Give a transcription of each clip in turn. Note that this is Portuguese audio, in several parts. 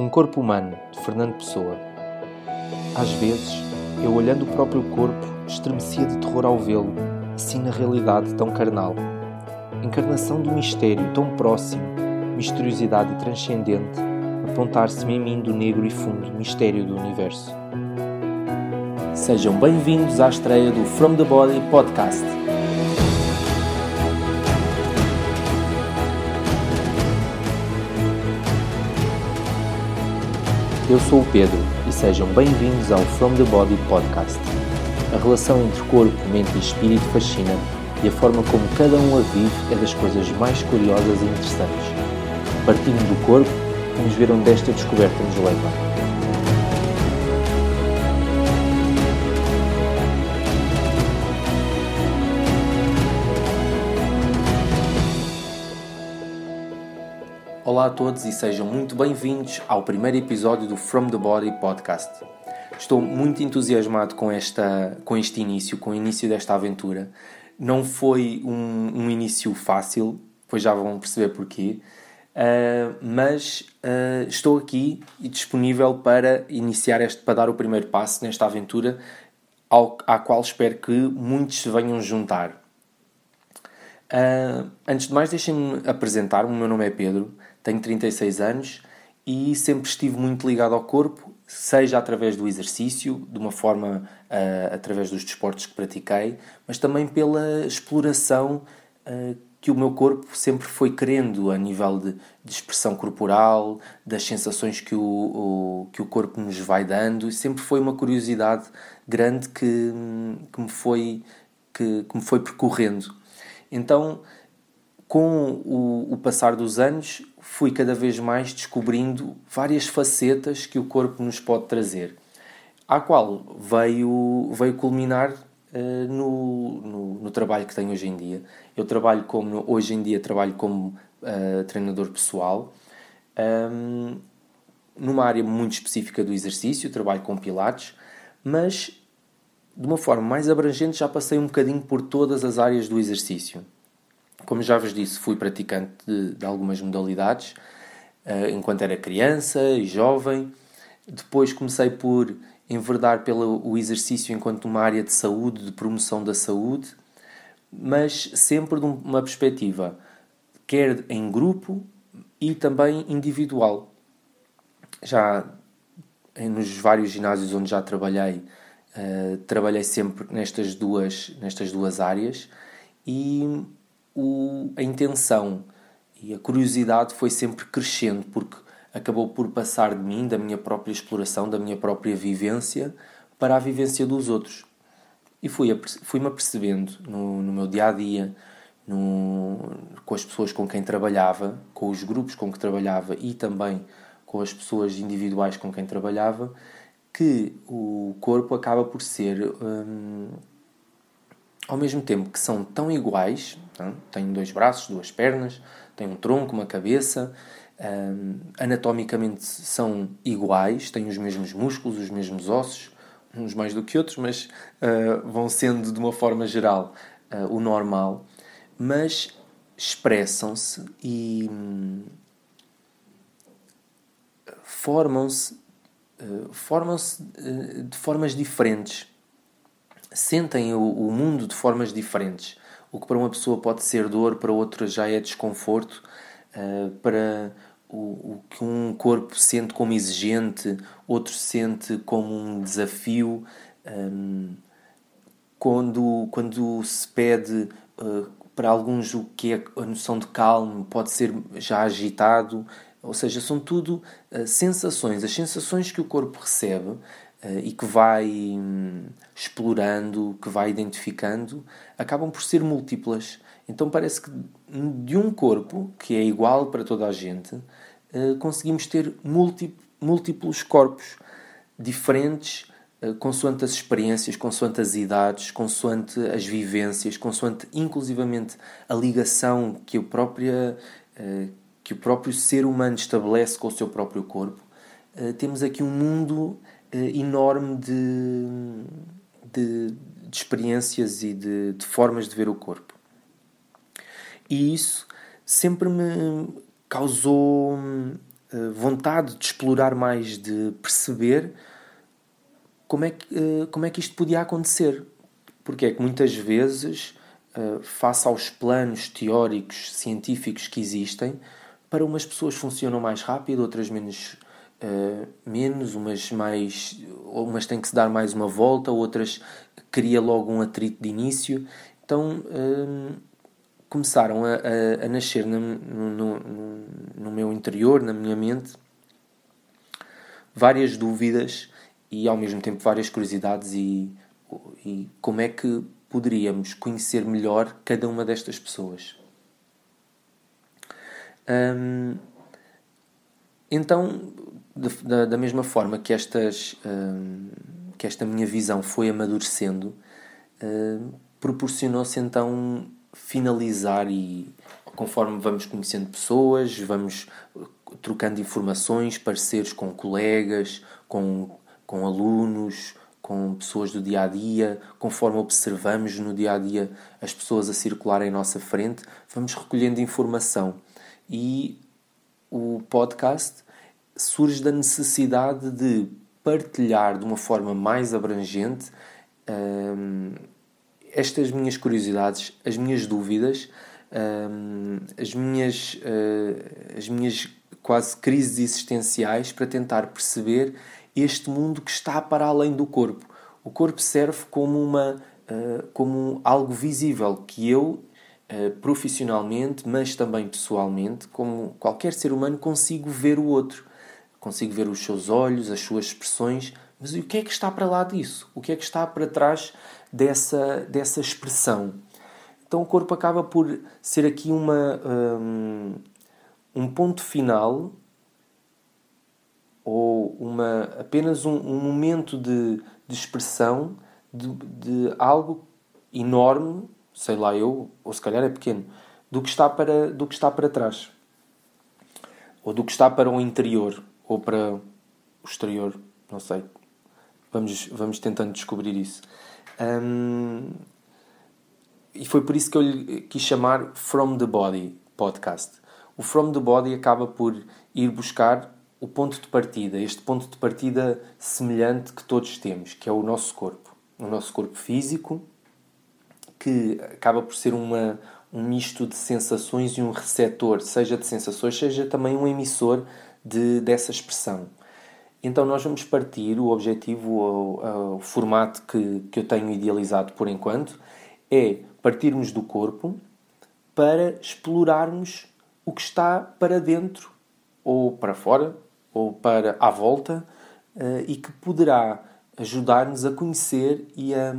Um corpo humano, de Fernando Pessoa. Às vezes, eu olhando o próprio corpo, estremecia de terror ao vê-lo, assim na realidade tão carnal. Encarnação do mistério tão próximo, misteriosidade transcendente, apontar-se-me em mim do negro e fundo mistério do universo. Sejam bem-vindos à estreia do From the Body Podcast. Eu sou o Pedro e sejam bem-vindos ao From the Body Podcast. A relação entre corpo, mente e espírito fascina e a forma como cada um a vive é das coisas mais curiosas e interessantes. Partindo do corpo, vamos ver onde esta descoberta nos leva. Olá a todos e sejam muito bem-vindos ao primeiro episódio do From the Body podcast. Estou muito entusiasmado com, esta, com este início, com o início desta aventura. Não foi um, um início fácil, pois já vão perceber porquê, uh, mas uh, estou aqui e disponível para iniciar este, para dar o primeiro passo nesta aventura, ao, à qual espero que muitos se venham juntar. Uh, antes de mais, deixem-me apresentar. O meu nome é Pedro, tenho 36 anos e sempre estive muito ligado ao corpo, seja através do exercício, de uma forma uh, através dos desportos que pratiquei, mas também pela exploração uh, que o meu corpo sempre foi querendo a nível de, de expressão corporal, das sensações que o, o, que o corpo nos vai dando, sempre foi uma curiosidade grande que, que, me, foi, que, que me foi percorrendo. Então, com o, o, passar dos anos, fui cada vez mais descobrindo várias facetas que o corpo nos pode trazer, à qual veio, veio culminar uh, no, no, no, trabalho que tenho hoje em dia. Eu trabalho como, hoje em dia, trabalho como uh, treinador pessoal, um, numa área muito específica do exercício, trabalho com pilates, mas de uma forma mais abrangente já passei um bocadinho por todas as áreas do exercício como já vos disse, fui praticante de, de algumas modalidades uh, enquanto era criança e jovem. Depois comecei por enverdar pelo exercício enquanto uma área de saúde, de promoção da saúde, mas sempre de uma perspectiva quer em grupo e também individual. Já nos vários ginásios onde já trabalhei, uh, trabalhei sempre nestas duas, nestas duas áreas e o, a intenção e a curiosidade foi sempre crescendo, porque acabou por passar de mim, da minha própria exploração, da minha própria vivência, para a vivência dos outros. E fui-me fui apercebendo no, no meu dia a dia, no, com as pessoas com quem trabalhava, com os grupos com que trabalhava e também com as pessoas individuais com quem trabalhava, que o corpo acaba por ser hum, ao mesmo tempo que são tão iguais, não? têm dois braços, duas pernas, têm um tronco, uma cabeça, um, anatomicamente são iguais, têm os mesmos músculos, os mesmos ossos, uns mais do que outros, mas uh, vão sendo de uma forma geral uh, o normal, mas expressam-se e hum, formam-se uh, formam-se de formas diferentes sentem o, o, mundo de formas diferentes. O que para uma pessoa pode ser dor, para outra já é desconforto, uh, para o, o, que um corpo sente como exigente, outro sente como um desafio. Um, quando, quando se pede uh, para alguns o que é a noção de calmo, pode ser já agitado, ou seja, são tudo uh, sensações. As sensações que o corpo recebe e que vai hum, explorando, que vai identificando, acabam por ser múltiplas. Então parece que de um corpo, que é igual para toda a gente, uh, conseguimos ter múltiplos corpos diferentes uh, consoante as experiências, consoante as idades, consoante as vivências, consoante inclusivamente a ligação que, a própria, que o próprio ser humano estabelece com o seu próprio corpo. temos aqui um mundo eh, enorme de, de, de, experiências e de, de formas de ver o corpo. E isso sempre me causou uh, vontade de explorar mais, de perceber como é, que, uh, como é que isto podia acontecer. Porque é que muitas vezes, face aos planos teóricos, científicos que existem, para umas pessoas funcionam mais rápido, outras menos, uh, menos umas mais umas têm que se dar mais uma volta, outras cria logo um atrito de início. Então começaram a, a, a nascer no, no, no, meu interior, na minha mente, várias dúvidas e ao mesmo tempo várias curiosidades e, e como é que poderíamos conhecer melhor cada uma destas pessoas. Hum, então, da, da mesma forma que, estas, hum, que esta minha visão foi amadurecendo, hum, proporcionou-se então finalizar e conforme vamos conhecendo pessoas, vamos trocando informações, parceiros com colegas, com, com alunos, com pessoas do dia a dia, conforme observamos no dia a dia as pessoas a circular em nossa frente, vamos recolhendo informação. E o podcast surge da necessidade de partilhar de uma forma mais abrangente hum, estas minhas curiosidades, as minhas dúvidas, um, as, minhas, uh, as minhas quase crises existenciais para tentar perceber este mundo que está para além do corpo. O corpo serve como, uma, uh, como algo visível que eu, uh, profissionalmente, mas também pessoalmente, como qualquer ser humano, consigo ver o outro. Consigo ver os seus olhos, as suas expressões, mas o que é que está para lá disso? O que é que está para trás dessa, dessa expressão? Então o corpo acaba por ser aqui uma, um, um ponto final ou uma, apenas um, um momento de, de expressão de, de algo enorme, sei lá eu, ou se calhar é pequeno, do que está para, do que está para trás. Ou do que está para o interior, ou para o exterior, não sei. Vamos, vamos tentando descobrir isso. Um, e foi por isso que eu lhe quis chamar From the Body podcast. O From the Body acaba por ir buscar o ponto de partida, este ponto de partida semelhante que todos temos, que é o nosso corpo. O nosso corpo físico, que acaba por ser uma, um misto de sensações e um receptor, seja de sensações, seja também um emissor de, dessa expressão. Então nós vamos partir, o objetivo, o, o formato que, que eu tenho idealizado por enquanto, é partirmos do corpo para explorarmos o que está para dentro, ou para fora, ou para à volta, uh, e que poderá ajudar-nos a conhecer e a,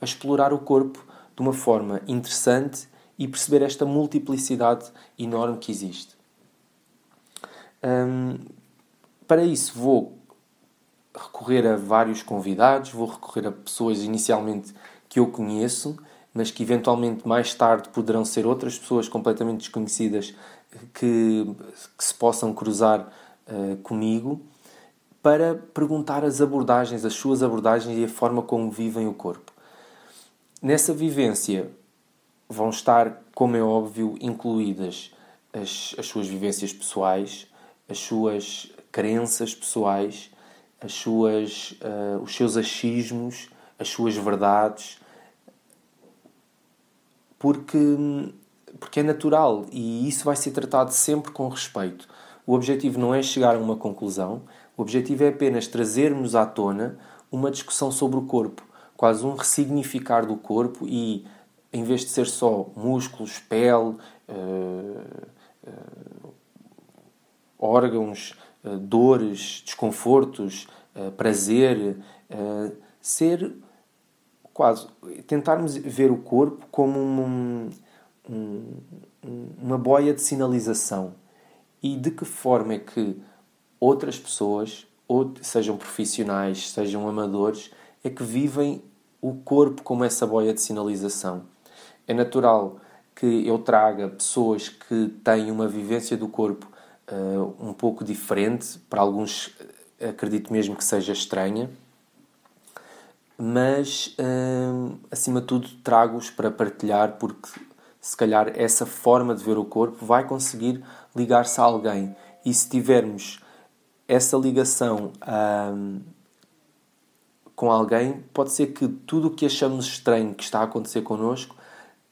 a, explorar o corpo de uma forma interessante e perceber esta multiplicidade enorme que existe. Um, para isso, vou recorrer a vários convidados, vou recorrer a pessoas inicialmente que eu conheço, mas que eventualmente mais tarde poderão ser outras pessoas completamente desconhecidas que, que se possam cruzar uh, comigo para perguntar as abordagens, as suas abordagens e a forma como vivem o corpo. Nessa vivência vão estar, como é óbvio, incluídas as, as suas vivências pessoais, as suas crenças pessoais, as suas, uh, os seus achismos, as suas verdades, porque, porque é natural e isso vai ser tratado sempre com respeito. O objetivo não é chegar a uma conclusão, o objetivo é apenas trazermos à tona uma discussão sobre o corpo, quase um ressignificar do corpo e, em vez de ser só músculos, pele, uh, uh, órgãos, eh, dores, desconfortos, prazer, ser quase tentarmos ver o corpo como um, um, uma boia de sinalização. E de que forma é que outras pessoas, ou sejam profissionais, sejam amadores, é que vivem o corpo como essa boia de sinalização. É natural que eu traga pessoas que têm uma vivência do corpo uh, um pouco diferente, para alguns eh, acredito mesmo que seja estranha, mas uh, acima de tudo trago-os para partilhar porque se calhar essa forma de ver o corpo vai conseguir ligar-se a alguém E se tivermos essa ligação um, com alguém, pode ser que tudo o que achamos estranho que está a acontecer connosco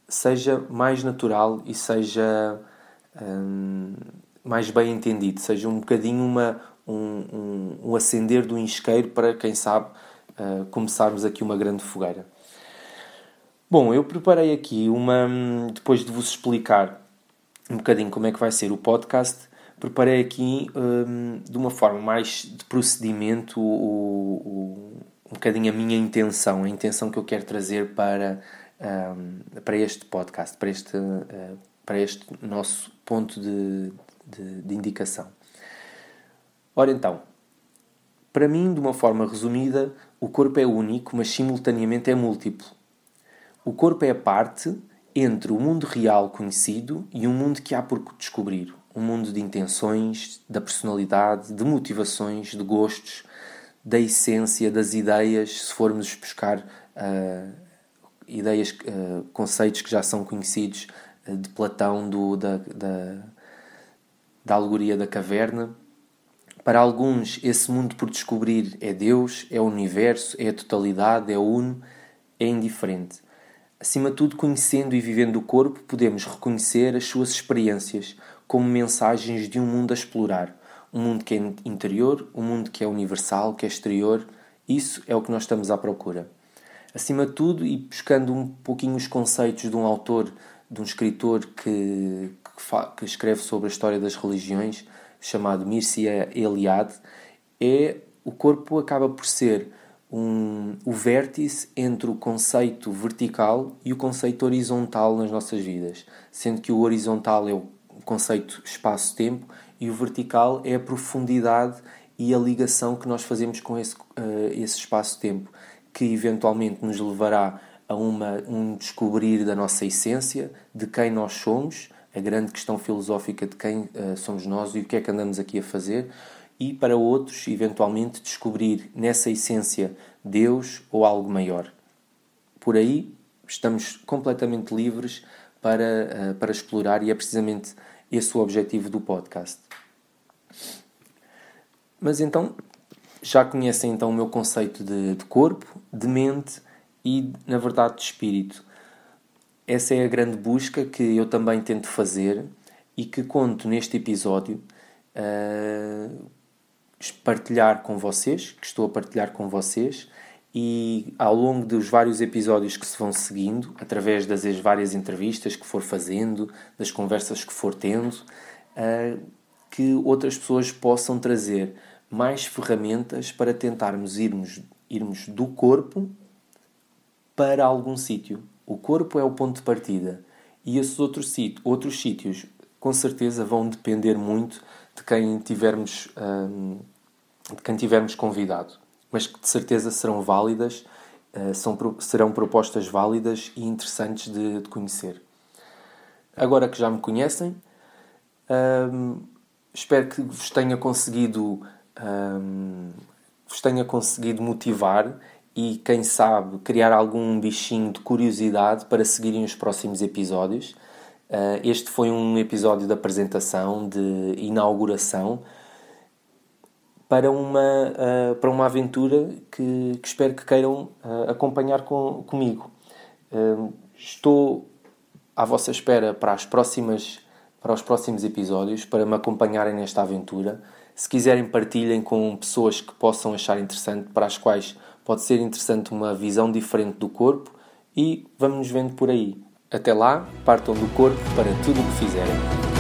seja mais natural e seja um, mais bem entendido, seja um bocadinho uma, um, um, um acender do isqueiro para, quem sabe, uh, começarmos aqui uma grande fogueira. Bom, eu preparei aqui uma. Depois de vos explicar um bocadinho como é que vai ser o podcast, preparei aqui um, de uma forma mais de procedimento o, o, bocadinho a minha intenção, a intenção que eu quero trazer para, um, para este podcast, para este, uh, para este nosso ponto de, de, de indicação. Ora então, para mim, de uma forma resumida, o corpo é único, mas simultaneamente é múltiplo. O corpo é a parte entre o mundo real conhecido e um mundo que há por descobrir. Um mundo de intenções, da personalidade, de motivações, de gostos, da essência, das ideias, se formos buscar uh, ideias, uh, conceitos que já são conhecidos uh, de Platão, do, da, da, da alegoria da caverna. Para alguns, esse mundo por descobrir é Deus, é o universo, é a totalidade, é o uno, é indiferente. Acima de tudo, conhecendo e vivendo o corpo, podemos reconhecer as suas experiências como mensagens de um mundo a explorar. Um mundo que é interior, um mundo que é universal, que é exterior. Isso é o que nós estamos à procura. Acima de tudo, e buscando um pouquinho os conceitos de um autor, de um escritor que, que, que escreve sobre a história das religiões, chamado Mircea Eliade, é o corpo acaba por ser um, o vértice entre o conceito vertical e o conceito horizontal nas nossas vidas, sendo que o horizontal é o conceito espaço-tempo e o vertical é a profundidade e a ligação que nós fazemos com esse, uh, esse espaço-tempo, que eventualmente nos levará a uma, um descobrir da nossa essência, de quem nós somos, a grande questão filosófica de quem uh, somos nós e o que é que andamos aqui a fazer, e para outros, eventualmente, descobrir nessa essência Deus ou algo maior. Por aí, estamos completamente livres para, uh, para explorar e é precisamente esse o objetivo do podcast. Mas então, já conhecem então o meu conceito de, de corpo, de mente e, na verdade, de espírito. Essa é a grande busca que eu também tento fazer e que conto neste episódio uh, partilhar com vocês, que estou a partilhar com vocês e ao longo dos vários episódios que se vão seguindo, através das várias entrevistas que for fazendo, das conversas que for tendo, uh, que outras pessoas possam trazer mais ferramentas para tentarmos irmos, irmos do corpo para algum sítio, o corpo é o ponto de partida e esses outros, sítios, outros sítios com certeza vão depender muito de quem tivermos, hum, de quem tivermos convidado, mas que de certeza serão válidas, uh, são, serão propostas válidas e interessantes de, de conhecer. Agora que já me conhecem, hum, espero que vos tenha conseguido hum, vos tenha conseguido motivar e, quem sabe, criar algum bichinho de curiosidade para seguirem os próximos episódios. Uh, este foi um episódio de apresentação, de inauguração, para uma, uh, para uma aventura que, que espero que queiram uh, acompanhar com, comigo. estou à vossa espera para, as próximas, para os próximos episódios, para me acompanharem nesta aventura. Se quiserem, partilhem com pessoas que possam achar interessante, para as quais pode ser interessante uma visão diferente do corpo e vamos nos vendo por aí. Até lá, partam do corpo para tudo o que fizerem.